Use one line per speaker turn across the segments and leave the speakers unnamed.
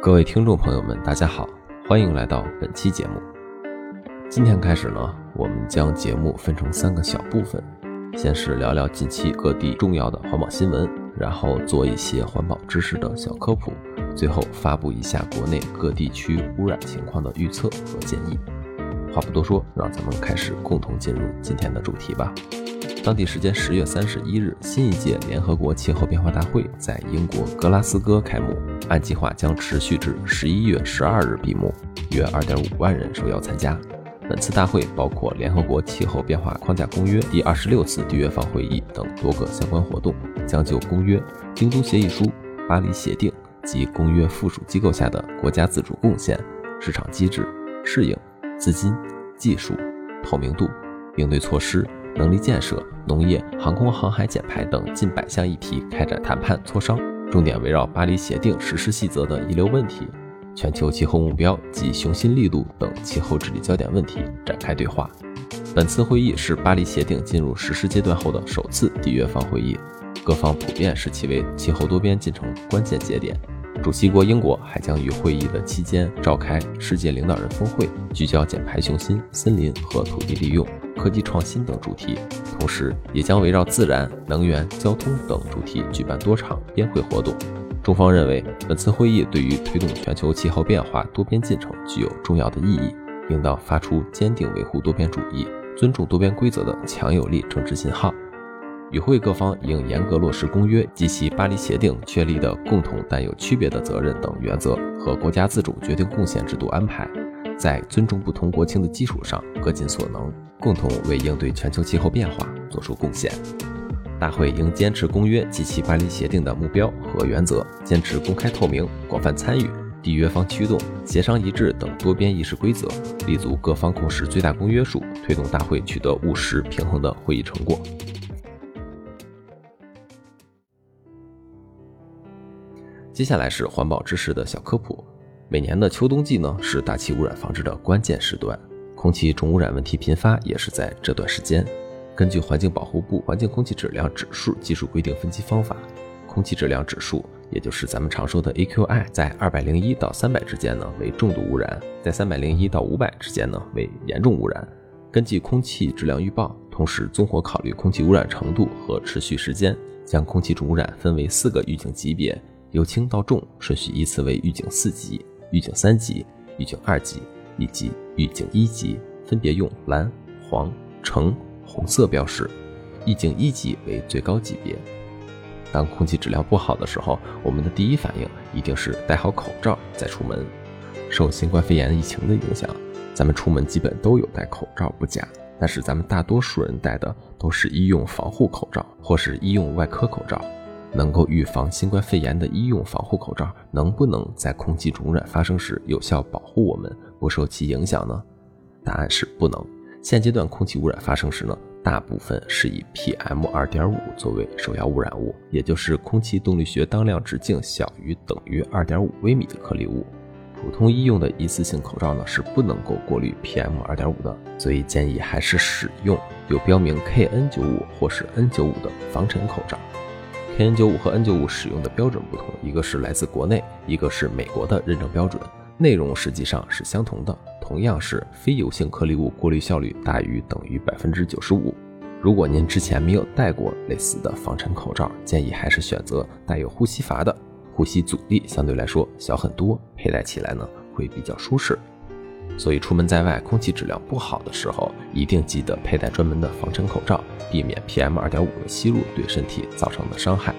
各位听众朋友们，大家好，欢迎来到本期节目。今天开始呢，我们将节目分成三个小部分，先是聊聊近期各地重要的环保新闻，然后做一些环保知识的小科普，最后发布一下国内各地区污染情况的预测和建议。话不多说，让咱们开始共同进入今天的主题吧。当地时间十月三十一日，新一届联合国气候变化大会在英国格拉斯哥开幕，按计划将持续至十一月十二日闭幕，约二点五万人受邀参加。本次大会包括联合国气候变化框架公约第二十六次缔约方会议等多个相关活动，将就公约、京都协议书、巴黎协定及公约附属机构下的国家自主贡献、市场机制、适应、资金、技术、透明度、应对措施。能力建设、农业、航空航海减排等近百项议题开展谈判磋商，重点围绕巴黎协定实施细则的遗留问题、全球气候目标及雄心力度等气候治理焦点问题展开对话。本次会议是巴黎协定进入实施阶段后的首次缔约方会议，各方普遍视其为气候多边进程关键节点。主席国英国还将于会议的期间召开世界领导人峰会，聚焦减排雄心、森林和土地利用。科技创新等主题，同时也将围绕自然、能源、交通等主题举办多场边会活动。中方认为，本次会议对于推动全球气候变化多边进程具有重要的意义，应当发出坚定维护多边主义、尊重多边规则的强有力政治信号。与会各方应严格落实公约及其巴黎协定确立的共同但有区别的责任等原则和国家自主决定贡献制度安排，在尊重不同国情的基础上，各尽所能。共同为应对全球气候变化作出贡献。大会应坚持公约及其巴黎协定的目标和原则，坚持公开透明、广泛参与、缔约方驱动、协商一致等多边议事规则，立足各方共识最大公约数，推动大会取得务实平衡的会议成果。接下来是环保知识的小科普。每年的秋冬季呢，是大气污染防治的关键时段。空气重污染问题频发，也是在这段时间。根据环境保护部环境空气质量指数技术规定分级方法，空气质量指数，也就是咱们常说的 AQI，在二百零一到三百之间呢为重度污染，在三百零一到五百之间呢为严重污染。根据空气质量预报，同时综合考虑空气污染程度和持续时间，将空气重污染分为四个预警级别，由轻到重顺序依次为预警四级、预警三级、预警二级。以及预警一级分别用蓝、黄、橙、红色标识，预警一级为最高级别。当空气质量不好的时候，我们的第一反应一定是戴好口罩再出门。受新冠肺炎疫情的影响，咱们出门基本都有戴口罩不假，但是咱们大多数人戴的都是医用防护口罩或是医用外科口罩。能够预防新冠肺炎的医用防护口罩，能不能在空气重污染发生时有效保护我们不受其影响呢？答案是不能。现阶段空气污染发生时呢，大部分是以 PM 二点五作为首要污染物，也就是空气动力学当量直径小于等于二点五微米的颗粒物。普通医用的一次性口罩呢是不能够过滤 PM 二点五的，所以建议还是使用有标明 KN 九五或是 N 九五的防尘口罩。N 九五和 N 九五使用的标准不同，一个是来自国内，一个是美国的认证标准，内容实际上是相同的，同样是非油性颗粒物过滤效率大于等于百分之九十五。如果您之前没有戴过类似的防尘口罩，建议还是选择带有呼吸阀的，呼吸阻力相对来说小很多，佩戴起来呢会比较舒适。所以出门在外，空气质量不好的时候，一定记得佩戴专门的防尘口罩，避免 PM 二点五的吸入对身体造成的伤害。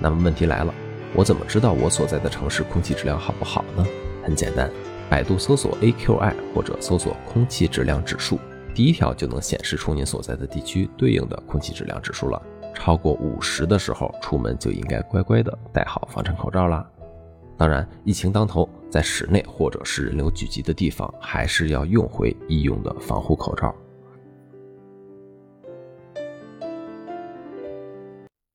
那么问题来了，我怎么知道我所在的城市空气质量好不好呢？很简单，百度搜索 AQI 或者搜索空气质量指数，第一条就能显示出您所在的地区对应的空气质量指数了。超过五十的时候，出门就应该乖乖的戴好防尘口罩啦。当然，疫情当头，在室内或者是人流聚集的地方，还是要用回医用的防护口罩。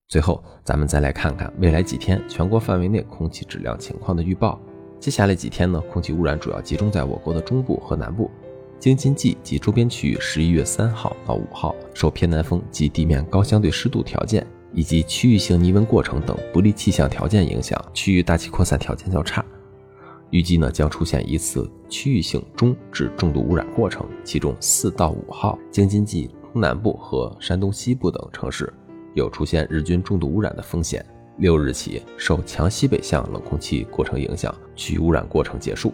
最后，咱们再来看看未来几天全国范围内空气质量情况的预报。接下来几天呢，空气污染主要集中在我国的中部和南部，京津冀及周边区域，十一月三号到五号，受偏南风及地面高相对湿度条件。以及区域性逆温过程等不利气象条件影响，区域大气扩散条件较差。预计呢将出现一次区域性中至重度污染过程，其中四到五号京津冀东南部和山东西部等城市有出现日均重度污染的风险。六日起，受强西北向冷空气过程影响，区域污染过程结束。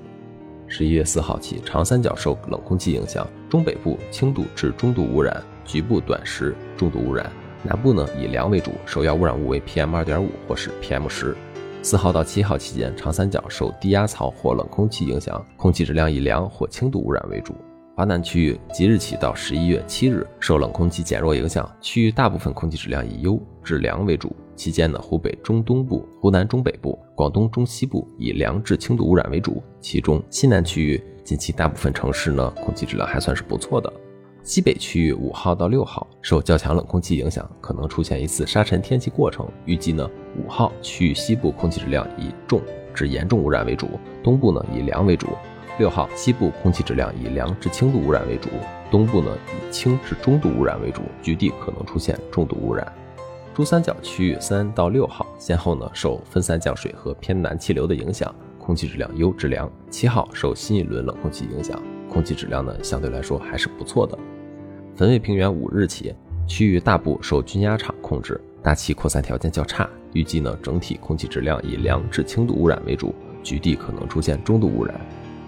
十一月四号起，长三角受冷空气影响，中北部轻度至中度污染，局部短时重度污染。南部呢以良为主，首要污染物为 PM 二点五或是 PM 十。四号到七号期间，长三角受低压槽或冷空气影响，空气质量以良或轻度污染为主。华南区域即日起到十一月七日，受冷空气减弱影响，区域大部分空气质量以优至良为主。期间呢，湖北中东部、湖南中北部、广东中西部以良至轻度污染为主，其中西南区域近期大部分城市呢，空气质量还算是不错的。西北区域五号到六号受较强冷空气影响，可能出现一次沙尘天气过程。预计呢，五号区域西部空气质量以重至严重污染为主，东部呢以良为主。六号西部空气质量以良至轻度污染为主，东部呢以轻至中度污染为主，局地可能出现重度污染。珠三角区域三到六号先后呢受分散降水和偏南气流的影响，空气质量优至良。七号受新一轮冷空气影响，空气质量呢相对来说还是不错的。汾渭平原五日起区域大部受均压场控制，大气扩散条件较差，预计呢整体空气质量以良至轻度污染为主，局地可能出现中度污染。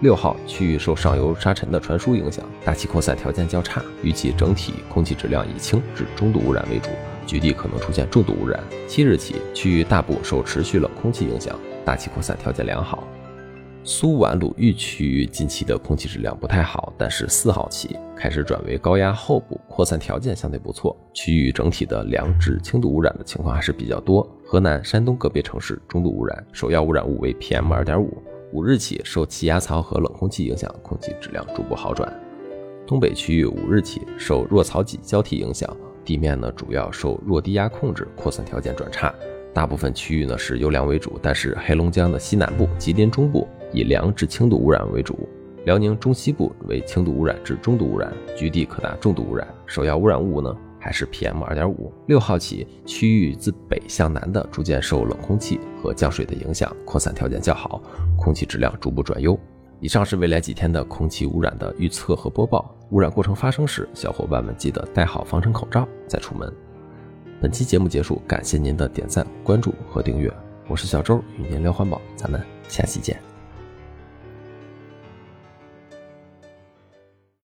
六号区域受上游沙尘的传输影响，大气扩散条件较差，预计整体空气质量以轻至中度污染为主。局地可能出现重度污染。七日起，区域大部受持续冷空气影响，大气扩散条件良好。苏皖鲁豫区域近期的空气质量不太好，但是四号起开始转为高压后部，扩散条件相对不错，区域整体的良至轻度污染的情况还是比较多。河南、山东个别城市中度污染，首要污染物为 PM 二点五。五日起，受气压槽和冷空气影响，空气质量逐步好转。东北区域五日起受弱槽挤交替影响。地面呢主要受弱低压控制，扩散条件转差，大部分区域呢是优良为主，但是黑龙江的西南部、吉林中部以良至轻度污染为主，辽宁中西部为轻度污染至中度污染，局地可达重度污染。首要污染物呢还是 PM 二点五。六号起，区域自北向南的逐渐受冷空气和降水的影响，扩散条件较好，空气质量逐步转优。以上是未来几天的空气污染的预测和播报。污染过程发生时，小伙伴们记得戴好防尘口罩再出门。本期节目结束，感谢您的点赞、关注和订阅。我是小周，与您聊环保，咱们下期见。